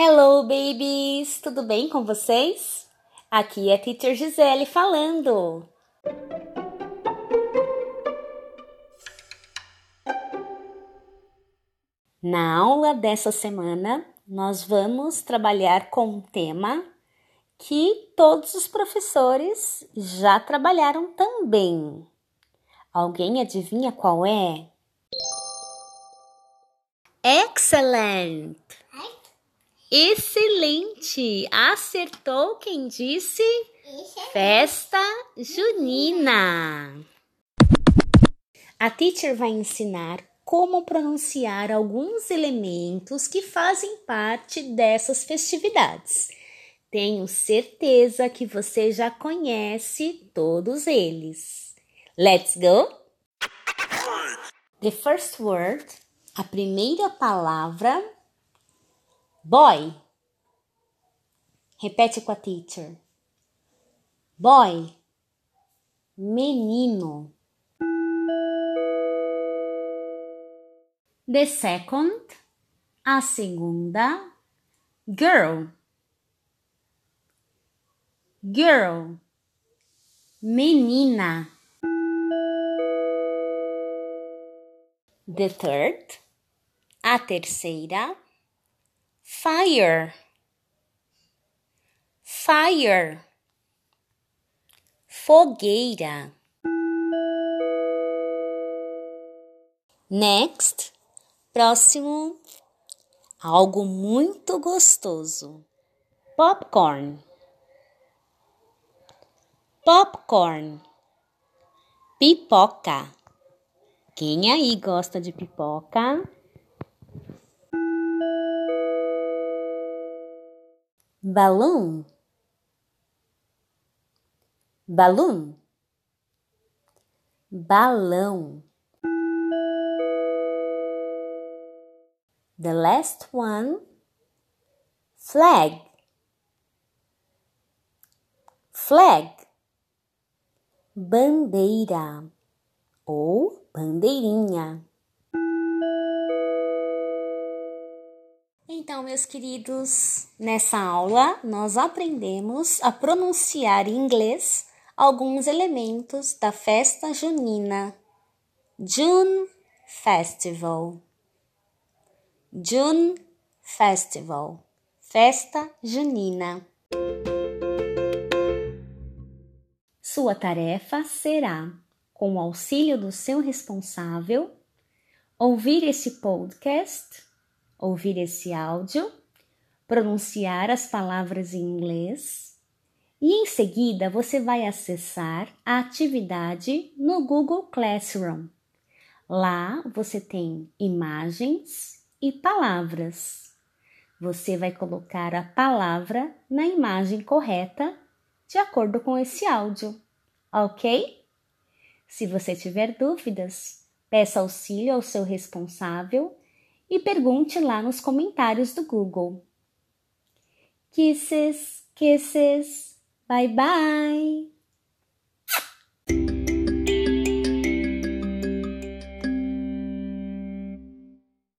Hello, babies! Tudo bem com vocês? Aqui é a Teacher Gisele falando. Na aula dessa semana, nós vamos trabalhar com um tema que todos os professores já trabalharam também. Alguém adivinha qual é? Excellent! Excelente! Acertou quem disse festa junina. A teacher vai ensinar como pronunciar alguns elementos que fazem parte dessas festividades. Tenho certeza que você já conhece todos eles. Let's go! The first word, a primeira palavra Boy. Repete com a teacher. Boy. Menino. The second. A segunda. Girl. Girl. Menina. The third. A terceira fire. Fire. Fogueira. Next. Próximo. Algo muito gostoso. Popcorn. Popcorn. Pipoca. Quem aí gosta de pipoca balloon. Balloon. Balão. The last one. Flag. Flag. Bandeira. Ou bandeirinha Então, meus queridos, nessa aula nós aprendemos a pronunciar em inglês alguns elementos da festa junina. June Festival. June Festival. Festa junina. Sua tarefa será, com o auxílio do seu responsável, ouvir esse podcast ouvir esse áudio, pronunciar as palavras em inglês e em seguida você vai acessar a atividade no Google Classroom. Lá você tem imagens e palavras. Você vai colocar a palavra na imagem correta de acordo com esse áudio, ok? Se você tiver dúvidas, peça auxílio ao seu responsável e pergunte lá nos comentários do Google. Kisses, kisses, bye bye!